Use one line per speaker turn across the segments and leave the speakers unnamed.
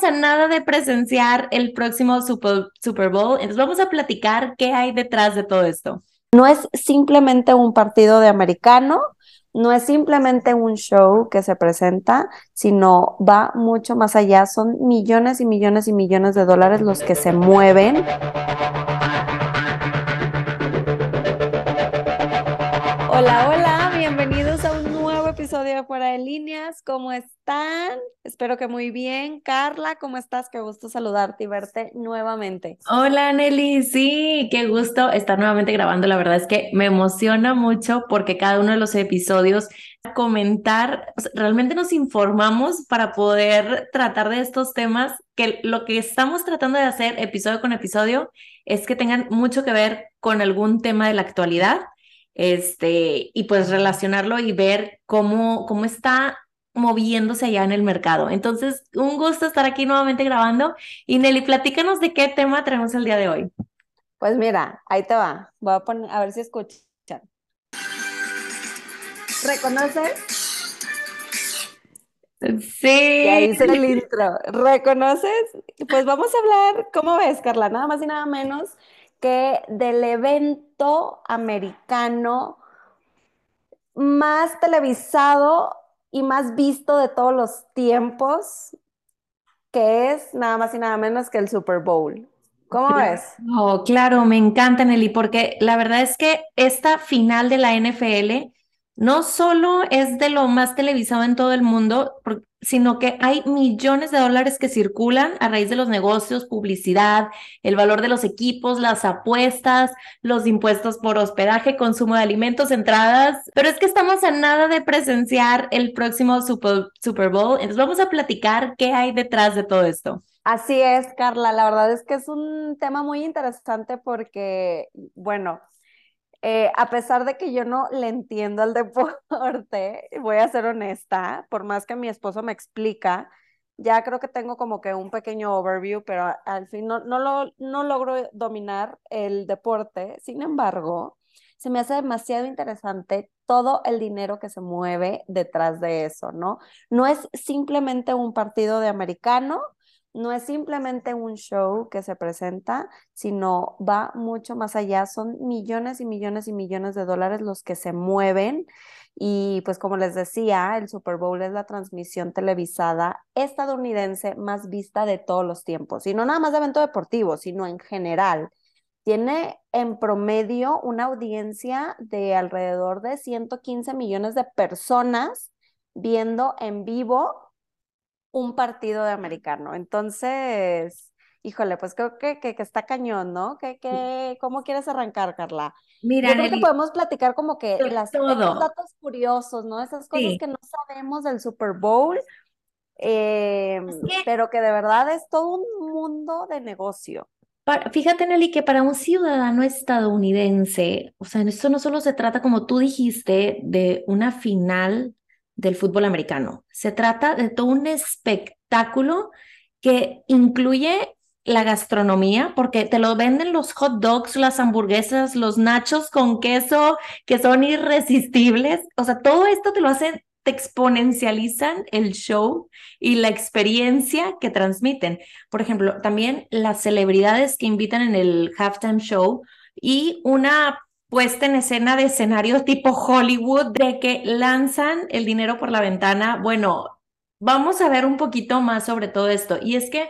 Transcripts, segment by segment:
estamos a nada de presenciar el próximo Super, Super Bowl, entonces vamos a platicar qué hay detrás de todo esto.
No es simplemente un partido de americano, no es simplemente un show que se presenta, sino va mucho más allá. Son millones y millones y millones de dólares los que se mueven. Hola, hola, Fuera de Líneas. ¿Cómo están? Espero que muy bien. Carla, ¿cómo estás? Qué gusto saludarte y verte nuevamente.
Hola, Nelly. Sí, qué gusto estar nuevamente grabando. La verdad es que me emociona mucho porque cada uno de los episodios comentar, realmente nos informamos para poder tratar de estos temas, que lo que estamos tratando de hacer episodio con episodio es que tengan mucho que ver con algún tema de la actualidad este, y pues relacionarlo y ver cómo, cómo está moviéndose allá en el mercado. Entonces, un gusto estar aquí nuevamente grabando. Y Nelly, platícanos de qué tema tenemos el día de hoy.
Pues mira, ahí te va. Voy a poner, a ver si escuchan. ¿Reconoces?
Sí. Y
ahí dice el intro. ¿Reconoces? Pues vamos a hablar, ¿cómo ves, Carla? Nada más y nada menos que del evento americano más televisado y más visto de todos los tiempos, que es nada más y nada menos que el Super Bowl. ¿Cómo ves?
Oh, claro, me encanta, Nelly, porque la verdad es que esta final de la NFL no solo es de lo más televisado en todo el mundo, sino que hay millones de dólares que circulan a raíz de los negocios, publicidad, el valor de los equipos, las apuestas, los impuestos por hospedaje, consumo de alimentos, entradas. Pero es que estamos a nada de presenciar el próximo Super, Super Bowl, entonces vamos a platicar qué hay detrás de todo esto.
Así es, Carla. La verdad es que es un tema muy interesante porque, bueno, eh, a pesar de que yo no le entiendo al deporte, voy a ser honesta, por más que mi esposo me explica, ya creo que tengo como que un pequeño overview, pero al fin no, no, lo, no logro dominar el deporte. Sin embargo, se me hace demasiado interesante todo el dinero que se mueve detrás de eso, ¿no? No es simplemente un partido de americano, no es simplemente un show que se presenta, sino va mucho más allá. Son millones y millones y millones de dólares los que se mueven. Y pues como les decía, el Super Bowl es la transmisión televisada estadounidense más vista de todos los tiempos. Y no nada más de evento deportivo, sino en general. Tiene en promedio una audiencia de alrededor de 115 millones de personas viendo en vivo un partido de americano. Entonces, híjole, pues creo que, que, está cañón, ¿no? ¿Qué, qué, ¿Cómo quieres arrancar, Carla? Mira, Yo creo que podemos platicar como que las, esos datos curiosos, ¿no? Esas cosas que no sabemos del Super Bowl, em, pero que de verdad es todo un mundo de negocio.
Fíjate, Nelly, que para un ciudadano estadounidense, o sea, esto no solo se trata, como tú dijiste, de una final del fútbol americano. Se trata de todo un espectáculo que incluye la gastronomía, porque te lo venden los hot dogs, las hamburguesas, los nachos con queso, que son irresistibles. O sea, todo esto te lo hacen, te exponencializan el show y la experiencia que transmiten. Por ejemplo, también las celebridades que invitan en el halftime show y una puesta en escena de escenarios tipo Hollywood, de que lanzan el dinero por la ventana. Bueno, vamos a ver un poquito más sobre todo esto. Y es que,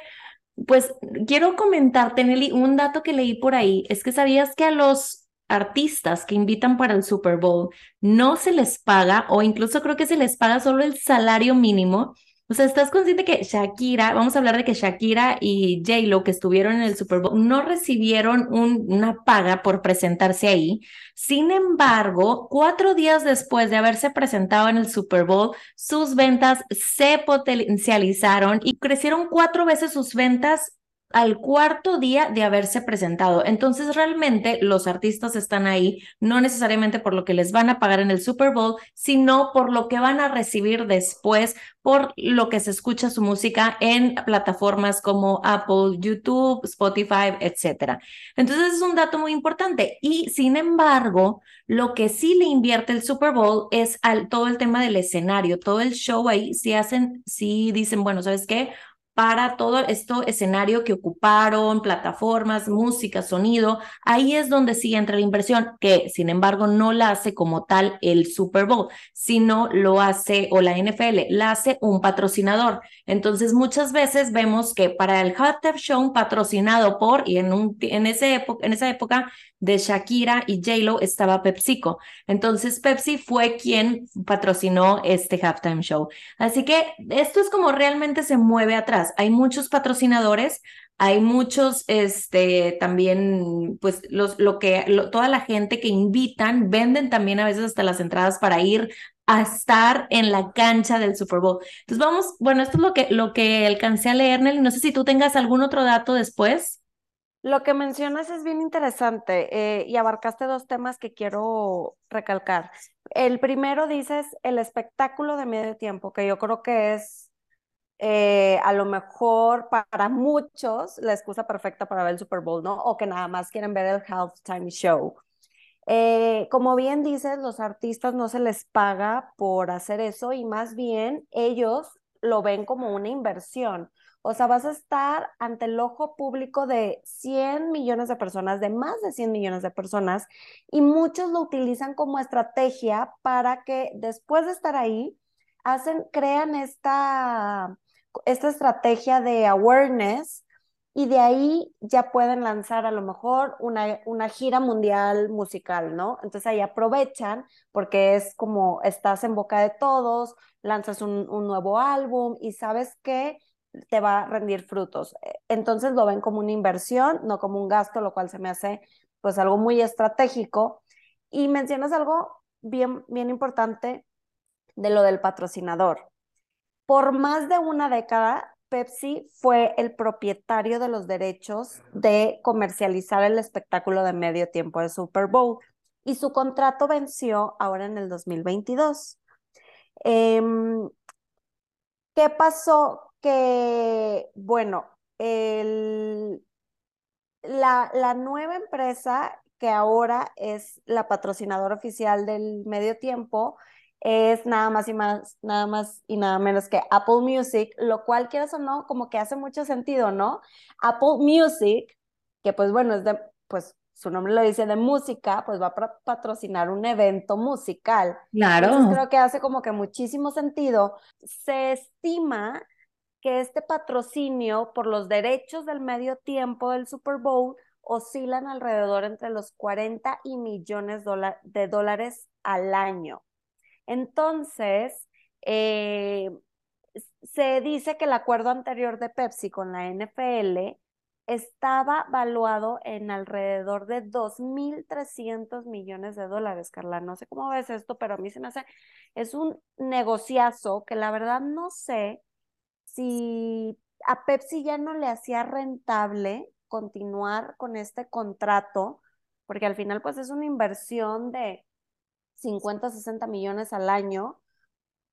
pues, quiero comentarte, Nelly, un dato que leí por ahí, es que sabías que a los artistas que invitan para el Super Bowl no se les paga, o incluso creo que se les paga solo el salario mínimo o sea, ¿estás consciente que Shakira, vamos a hablar de que Shakira y J-Lo que estuvieron en el Super Bowl no recibieron una paga por presentarse ahí? Sin embargo, cuatro días después de haberse presentado en el Super Bowl, sus ventas se potencializaron y crecieron cuatro veces sus ventas al cuarto día de haberse presentado. Entonces, realmente los artistas están ahí no necesariamente por lo que les van a pagar en el Super Bowl, sino por lo que van a recibir después, por lo que se escucha su música en plataformas como Apple, YouTube, Spotify, etc. Entonces, es un dato muy importante. Y sin embargo, lo que sí le invierte el Super Bowl es al todo el tema del escenario, todo el show ahí, si hacen, si dicen, bueno, ¿sabes qué? Para todo esto escenario que ocuparon, plataformas, música, sonido. Ahí es donde sí entra la inversión, que sin embargo no la hace como tal el Super Bowl, sino lo hace o la NFL, la hace un patrocinador. Entonces muchas veces vemos que para el halftime show patrocinado por, y en, un, en, ese época, en esa época de Shakira y J-Lo estaba PepsiCo. Entonces Pepsi fue quien patrocinó este halftime show. Así que esto es como realmente se mueve atrás. Hay muchos patrocinadores, hay muchos, este, también, pues, los, lo que, toda la gente que invitan, venden también a veces hasta las entradas para ir a estar en la cancha del Super Bowl. Entonces vamos, bueno, esto es lo que, lo que alcancé a leer, Nelly. No sé si tú tengas algún otro dato después.
Lo que mencionas es bien interesante eh, y abarcaste dos temas que quiero recalcar. El primero dices el espectáculo de medio tiempo, que yo creo que es eh, a lo mejor para muchos la excusa perfecta para ver el Super Bowl, ¿no? O que nada más quieren ver el halftime show. Eh, como bien dices, los artistas no se les paga por hacer eso y más bien ellos lo ven como una inversión. O sea, vas a estar ante el ojo público de 100 millones de personas, de más de 100 millones de personas, y muchos lo utilizan como estrategia para que después de estar ahí, hacen, crean esta, esta estrategia de awareness y de ahí ya pueden lanzar a lo mejor una, una gira mundial musical, ¿no? Entonces ahí aprovechan porque es como estás en boca de todos, lanzas un, un nuevo álbum y sabes que te va a rendir frutos. Entonces lo ven como una inversión, no como un gasto, lo cual se me hace pues algo muy estratégico. Y mencionas algo bien, bien importante de lo del patrocinador. Por más de una década, Pepsi fue el propietario de los derechos de comercializar el espectáculo de medio tiempo de Super Bowl y su contrato venció ahora en el 2022. Em, ¿Qué pasó? que, bueno, la nueva empresa que ahora es la patrocinadora oficial del medio tiempo es nada más y más, nada más y nada menos que Apple Music, lo cual quieras o no, como que hace mucho sentido, ¿no? Apple Music, que pues bueno, es de, pues su nombre lo dice de música, pues va a patrocinar un evento musical.
Claro.
Entonces creo que hace como que muchísimo sentido. Se estima que este patrocinio por los derechos del medio tiempo del Super Bowl oscilan alrededor entre los 40 y millones de dólares al año. Entonces, eh, se dice que el acuerdo anterior de Pepsi con la NFL estaba valuado en alrededor de 2.300 millones de dólares, Carla. No sé cómo ves esto, pero a mí se me hace, es un negociazo que la verdad no sé si a Pepsi ya no le hacía rentable continuar con este contrato, porque al final pues es una inversión de 50, 60 millones al año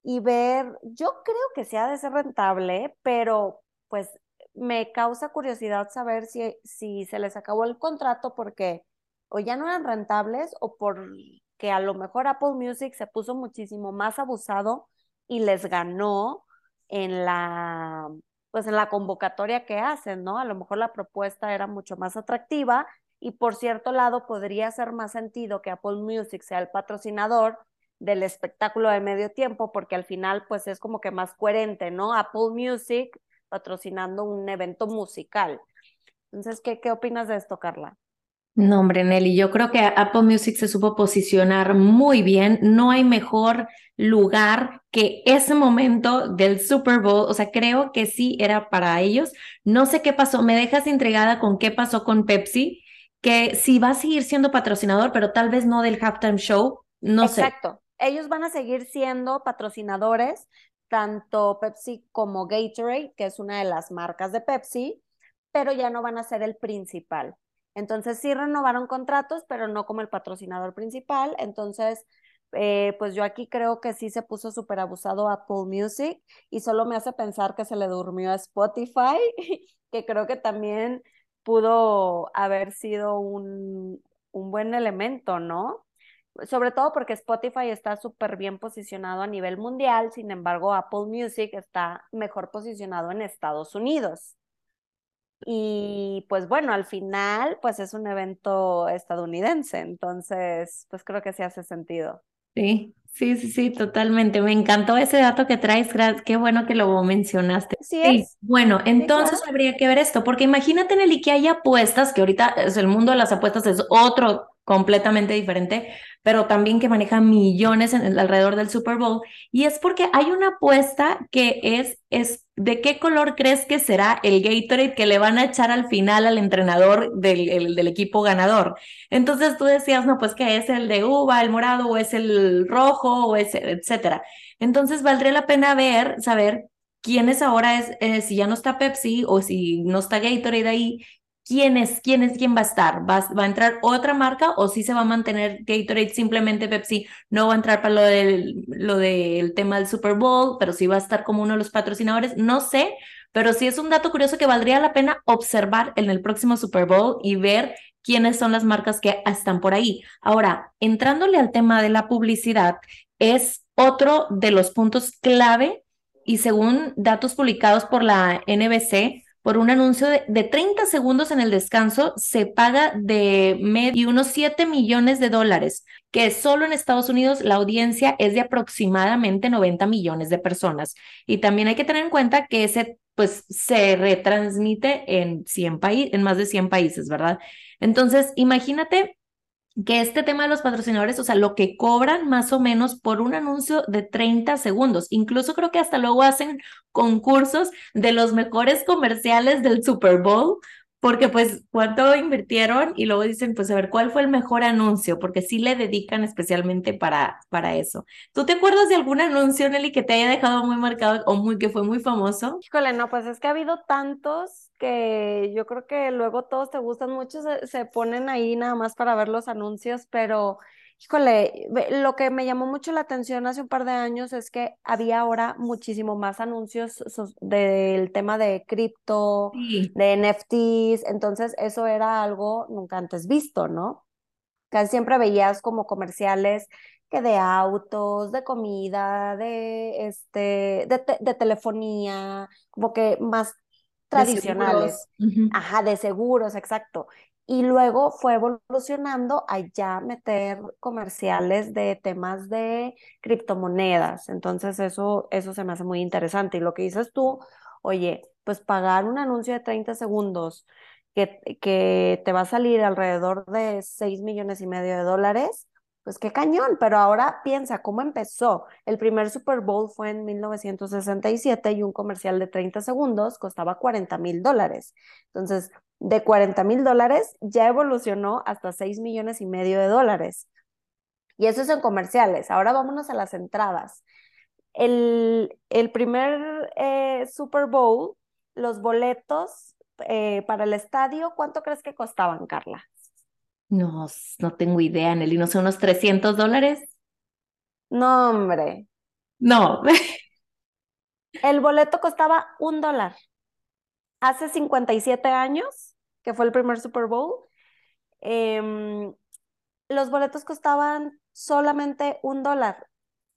y ver, yo creo que sea de ser rentable, pero pues me causa curiosidad saber si, si se les acabó el contrato porque o ya no eran rentables o porque a lo mejor Apple Music se puso muchísimo más abusado y les ganó en la, pues en la convocatoria que hacen, ¿no? A lo mejor la propuesta era mucho más atractiva y por cierto lado podría hacer más sentido que Apple Music sea el patrocinador del espectáculo de medio tiempo porque al final pues es como que más coherente, ¿no? Apple Music patrocinando un evento musical. Entonces, ¿qué, qué opinas de esto, Carla?
No, hombre, Nelly, yo creo que Apple Music se supo posicionar muy bien. No hay mejor lugar que ese momento del Super Bowl. O sea, creo que sí era para ellos. No sé qué pasó. Me dejas intrigada con qué pasó con Pepsi, que sí va a seguir siendo patrocinador, pero tal vez no del halftime show. No
sé. Exacto. Ellos van a seguir siendo patrocinadores, tanto Pepsi como Gatorade, que es una de las marcas de Pepsi, pero ya no van a ser el principal. Entonces sí renovaron contratos, pero no como el patrocinador principal. Entonces, eh, pues yo aquí creo que sí se puso súper abusado Apple Music y solo me hace pensar que se le durmió a Spotify, que creo que también pudo haber sido un, un buen elemento, ¿no? sobre todo porque Spotify está súper bien posicionado a nivel mundial, sin embargo Apple Music está mejor posicionado en Estados Unidos. Y pues bueno, al final pues es un evento estadounidense, entonces pues creo que sí hace sentido.
Sí, sí, sí, sí, totalmente. Me encantó ese dato que traes, qué bueno que lo mencionaste.
Sí,
bueno, entonces habría que ver esto, porque imagínate, Nelly, que hay apuestas, que ahorita es el mundo de las apuestas es otro completamente diferente, pero también que maneja millones en, alrededor del Super Bowl. Y es porque hay una apuesta que es, es de qué color crees que será el Gatorade que le van a echar al final al entrenador del, del equipo ganador. Entonces tú decías, no, pues que es el de uva, el morado, o es el rojo, o es, etcétera. Entonces valdría la pena ver, saber quién es ahora, es, eh, si ya no está Pepsi o si no está Gatorade ahí, quién es, quién es, quién va a estar. ¿Va, va a entrar otra marca o si se va a mantener Gatorade simplemente Pepsi? No va a entrar para lo del, lo del tema del Super Bowl, pero sí va a estar como uno de los patrocinadores. No sé, pero sí es un dato curioso que valdría la pena observar en el próximo Super Bowl y ver quiénes son las marcas que están por ahí. Ahora, entrándole al tema de la publicidad, es otro de los puntos clave y según datos publicados por la NBC, por un anuncio de, 30 segundos en el descanso se paga de medio unos 7 millones de dólares, que solo en Estados Unidos la audiencia es de aproximadamente 90 millones de personas. Y también hay que tener en cuenta que ese pues se retransmite en 100 países, en más de 100 países, ¿verdad? Entonces, imagínate que este tema de los patrocinadores, o sea, lo que cobran más o menos por un anuncio de 30 segundos. Incluso creo que hasta luego hacen concursos de los mejores comerciales del Super Bowl porque pues cuánto invirtieron y luego dicen, pues a ver, ¿cuál fue el mejor anuncio? Porque sí le dedican especialmente para, para eso. ¿Tú te acuerdas de algún anuncio, Nelly, que te haya dejado muy marcado o muy, que fue muy famoso?
Híjole, no, pues es que ha habido tantos que yo creo que luego todos te gustan mucho, se, se ponen ahí nada más para ver los anuncios, pero Híjole, lo que me llamó mucho la atención hace un par de años es que había ahora muchísimo más anuncios del tema de cripto, de NFTs, entonces eso era algo nunca antes visto, ¿no? Casi siempre veías como comerciales que de autos, de comida, de este, de, telefonía, como que más tradicionales. Ajá, de seguros, exacto y luego fue evolucionando a ya meter comerciales de temas de criptomonedas. Entonces eso, eso se me hace muy interesante. Y lo que dices tú, oye, pues pagar un anuncio de 30 segundos que, que te va a salir alrededor de 6 millones y medio de dólares, pues qué cañón, pero ahora piensa cómo empezó. El primer Super Bowl fue en 1967 y un comercial de 30 segundos costaba 40 mil dólares. Entonces, de 40 mil dólares ya evolucionó hasta 6 millones y medio de dólares. Y eso es en comerciales. Ahora vámonos a las entradas. El, el primer eh, Super Bowl, los boletos eh, para el estadio, ¿cuánto crees que costaban, Carla?
No, no tengo idea, Nelly. No sé, unos 300 dólares.
No, hombre.
No.
el boleto costaba un dólar. Hace 57 años que fue el primer Super Bowl, em, los boletos costaban solamente un dólar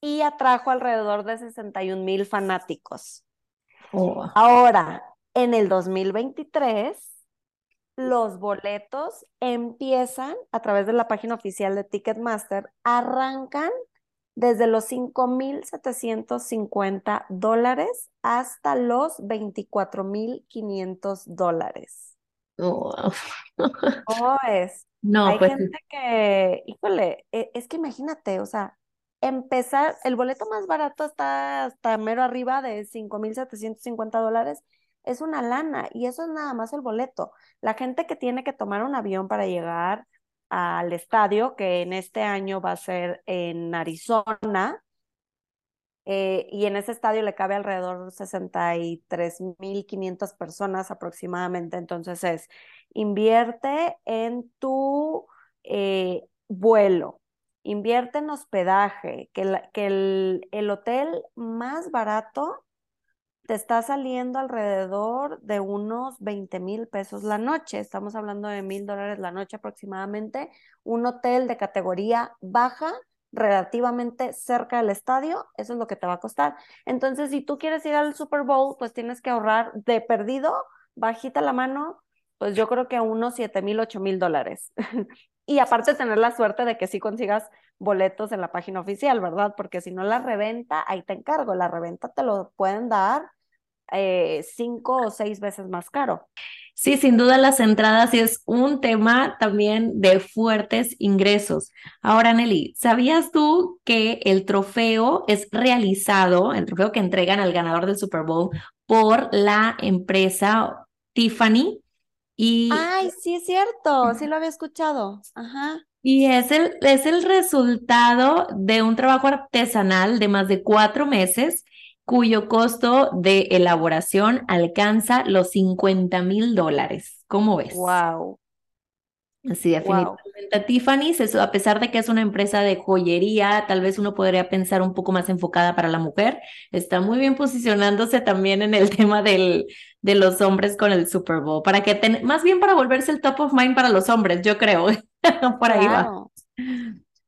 y atrajo alrededor de 61 mil fanáticos. Oh. Ahora, en el 2023, los boletos empiezan a través de la página oficial de Ticketmaster, arrancan desde los 5.750 dólares hasta los 24.500 dólares.
Oh,
es. No, Hay pues gente que, híjole, e, es que imagínate, o sea, empezar, el boleto más barato está hasta mero arriba de 5.750 dólares, es una lana y eso es nada más el boleto. La gente que tiene que tomar un avión para llegar al estadio, que en este año va a ser en Arizona, eh, y en ese estadio le cabe alrededor de 63.500 personas aproximadamente. Entonces es, invierte en tu eh, vuelo, invierte en hospedaje, que, que el, hotel más barato te está saliendo alrededor de unos 20 mil pesos la noche. Estamos hablando de mil dólares la noche aproximadamente. Un hotel de categoría baja, relativamente cerca del estadio, eso es lo que te va a costar. Entonces, si tú quieres ir al Super Bowl, pues tienes que ahorrar de perdido, bajita la mano, pues yo creo que unos 7 mil, 8 mil dólares. y aparte tener la suerte de que sí consigas boletos en la página oficial, ¿verdad? Porque si no la reventa, ahí te encargo, la reventa te lo pueden dar eh, cinco o seis veces más caro.
Sí, sin duda las entradas es un tema también de fuertes ingresos. Ahora, Nelly, ¿sabías tú que el trofeo es realizado, el trofeo que entregan al ganador del Super Bowl por la empresa Tiffany?
Y, Ay, sí es cierto, sí lo había escuchado. Ajá.
Y es el, es el resultado de un trabajo artesanal de más de cuatro meses, cuyo costo de elaboración alcanza los 50 mil dólares. ¿Cómo ves?
Wow.
Sí, definitivamente. Tiffany's, eso, a pesar de que es una empresa de joyería, tal vez uno podría pensar un poco más enfocada para la mujer, está muy bien posicionándose también en el tema del, de los hombres con el Super Bowl, para que más bien para volverse el top of mind para los hombres, yo creo. Por ahí va.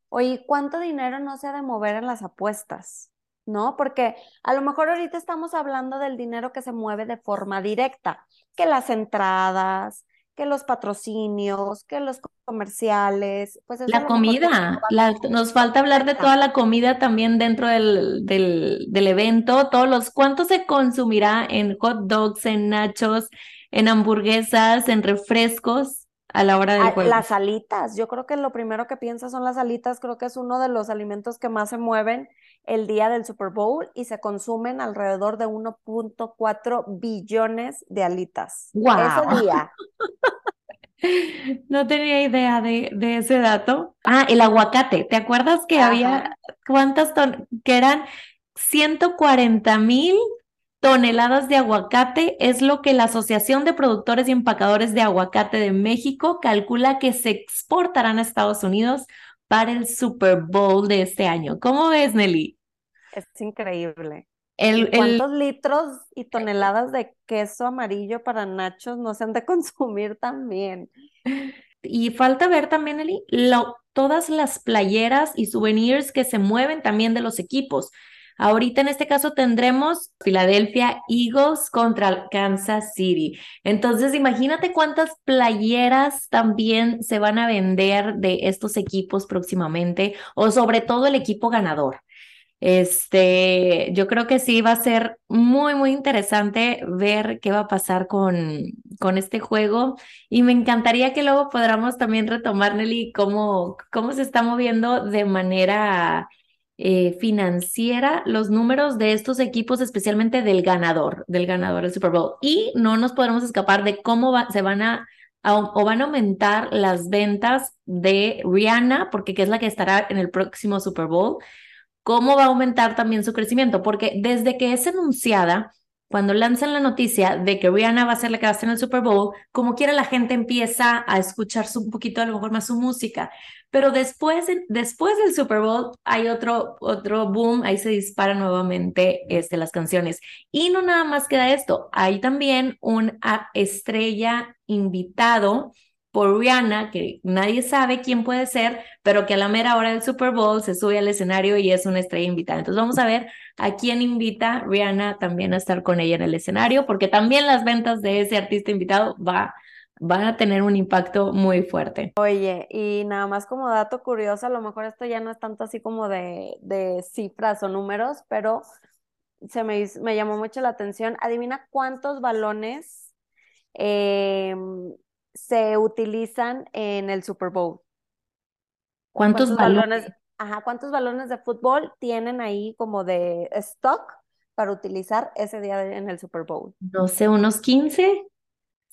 Oye, ¿cuánto dinero no se ha de mover en las apuestas? ¿No? Porque a lo mejor ahorita estamos hablando del dinero que se mueve de forma directa, que las entradas, que los patrocinios, que los comerciales, pues
la comida, nos falta hablar de toda la comida también dentro del, del, del, evento, todos los, ¿cuánto se consumirá en hot dogs, en nachos, en hamburguesas, en refrescos a la hora del ah, juego?
Las alitas, yo creo que lo primero que piensas son las alitas, creo que es uno de los alimentos que más se mueven el día del Super Bowl y se consumen alrededor de 1.4 billones de alitas.
Wow. Ese día. No tenía idea de, de, ese dato. Ah, el aguacate. ¿Te acuerdas que había cuántas ton que eran 140 mil toneladas de aguacate? Es lo que la Asociación de Productores y Empacadores de Aguacate de México calcula que se exportarán a Estados Unidos para el Super Bowl de este año. ¿Cómo ves, Nelly?
Es increíble. El, ¿Cuántos litros y toneladas de queso amarillo para nachos no se han de consumir también?
Y falta ver también, Eli, lo, todas las playeras y souvenirs que se mueven también de los equipos. Ahorita en este caso tendremos Philadelphia Eagles contra Kansas City. Entonces, imagínate cuántas playeras también se van a vender de estos equipos próximamente o sobre todo el equipo ganador. Este, yo creo que sí va a ser muy, muy interesante ver qué va a pasar con, con este juego. Y me encantaría que luego podamos también retomar, Nelly, cómo, cómo se está moviendo de manera eh, financiera los números de estos equipos, especialmente del ganador, del ganador del Super Bowl. Y no nos podremos escapar de cómo se van a, o van a aumentar las ventas de Rihanna, porque es la que estará en el próximo Super Bowl. ¿Cómo va a aumentar también su crecimiento? Porque desde que es anunciada, cuando lanzan la noticia de que Rihanna va a ser la que va a estar en el Super Bowl, como quiera la gente empieza a escuchar un poquito a lo mejor más su música. Pero después, después del Super Bowl hay otro, otro boom, ahí se disparan nuevamente este, las canciones. Y no nada más queda esto, hay también un estrella invitado por Rihanna, que nadie sabe quién puede ser, pero que a la mera hora del Super Bowl se sube al escenario y es una estrella invitada. Entonces vamos a ver a quién invita Rihanna también a estar con ella en el escenario, porque también las ventas de ese artista invitado va, van a tener un impacto muy fuerte.
Oye, y nada más como dato curioso, a lo mejor esto ya no es tanto así como de, de cifras o números, pero se me, me llamó mucho la atención. Adivina cuántos balones eh, se utilizan en el Super Bowl.
¿Cuántos, balones?
Ajá, ¿cuántos balones de fútbol tienen ahí como de stock para utilizar ese día en el Super Bowl?
No sé, unos 15.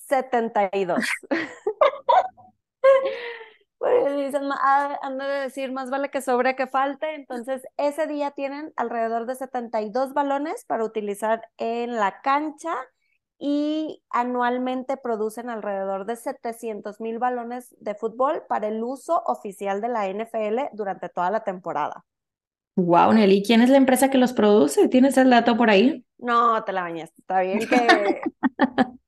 72. pues dicen, ah, han de decir, más vale que sobre que falte. Entonces, ese día tienen alrededor de 72 balones para utilizar en la cancha y anualmente producen alrededor de 700 mil balones de fútbol para el uso oficial de la NFL durante toda la temporada.
Wow, Nelly, ¿quién es la empresa que los produce? ¿Tienes el dato por ahí?
No, te la bañaste, está bien que,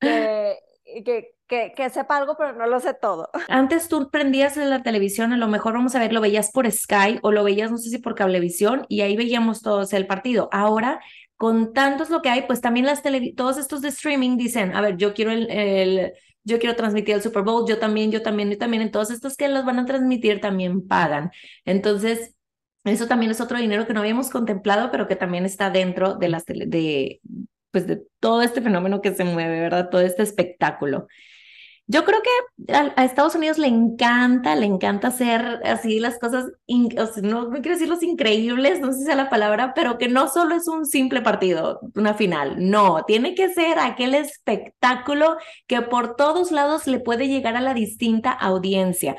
que, que, que, sepa algo, pero no lo sé todo.
Antes tú prendías la televisión, a lo mejor vamos a ver, lo veías por Sky o lo veías, no sé si por cablevisión, y ahí veíamos todos el partido. Ahora, con tantos lo que hay, pues también las tele, todos estos de streaming dicen, a ver, yo quiero el, el yo quiero transmitir el Super Bowl, yo también, yo también, yo también. Entonces, estos que los van a transmitir también pagan. Entonces, eso también es otro dinero que no habíamos contemplado, pero que también está dentro de las de pues de todo este fenómeno que se mueve, ¿verdad? Todo este espectáculo. Yo creo que a, Estados Unidos le encanta, le encanta hacer así las cosas, no, quiero decir los increíbles, no sé si sea la palabra, pero que no solo es un simple partido, una final, no, tiene que ser aquel espectáculo que por todos lados le puede llegar a la distinta audiencia,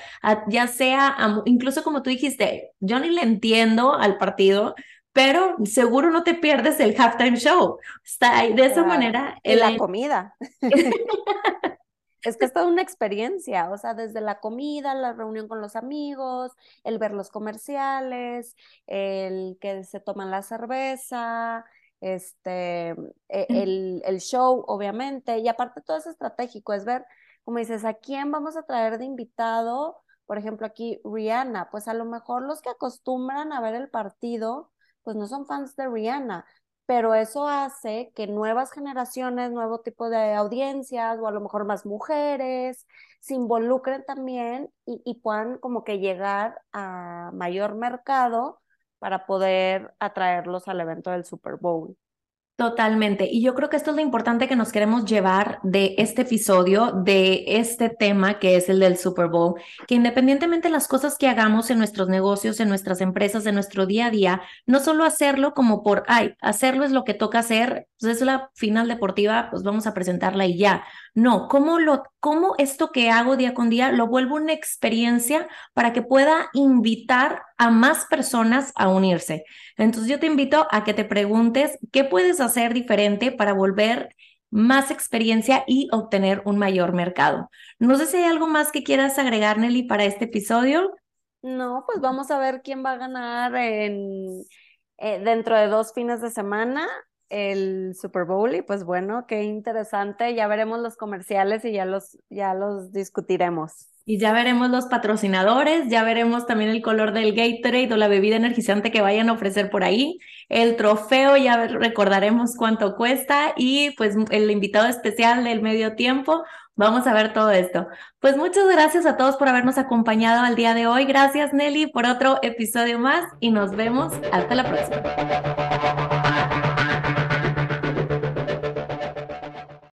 ya sea, incluso como tú dijiste, yo ni le entiendo al partido, pero seguro no te pierdes el halftime show. Está de esa manera.
En la comida. Es que es toda una experiencia, o sea, desde la comida, la reunión con los amigos, el ver los comerciales, el que se toman la cerveza, este, e, el, el show, obviamente, y aparte todo es estratégico, es ver, como dices, a quién vamos a traer de invitado, por ejemplo, aquí Rihanna, pues a lo mejor los que acostumbran a ver el partido, pues no son fans de Rihanna, pero eso hace que nuevas generaciones, nuevo tipo de audiencias o a lo mejor más mujeres se involucren también y, y puedan como que llegar a mayor mercado para poder atraerlos al evento del Super Bowl.
Totalmente. Y yo creo que esto es lo importante que nos queremos llevar de este episodio, de este tema que es el del Super Bowl, que independientemente de las cosas que hagamos en nuestros negocios, en nuestras empresas, en nuestro día a día, no solo hacerlo como por, ay, hacerlo es lo que toca hacer, pues es la final deportiva, pues vamos a presentarla y ya. No, ¿cómo, lo, cómo esto que hago día con día lo vuelvo una experiencia para que pueda invitar a más personas a unirse? Entonces yo te invito a que te preguntes qué puedes hacer diferente para volver más experiencia y obtener un mayor mercado. No sé si hay algo más que quieras agregar, Nelly, para este episodio.
No, pues vamos a ver quién va a ganar en, eh, dentro de dos fines de semana el Super Bowl y pues bueno, qué interesante, ya veremos los comerciales y ya los, ya los discutiremos.
Y ya veremos los patrocinadores, ya veremos también el color del Gatorade o la bebida energizante que vayan a ofrecer por ahí, el trofeo, ya recordaremos cuánto cuesta y pues el invitado especial del medio tiempo. Vamos a ver todo esto. Pues muchas gracias a todos por habernos acompañado al día de hoy. Gracias Nelly por otro episodio más y nos vemos hasta la próxima.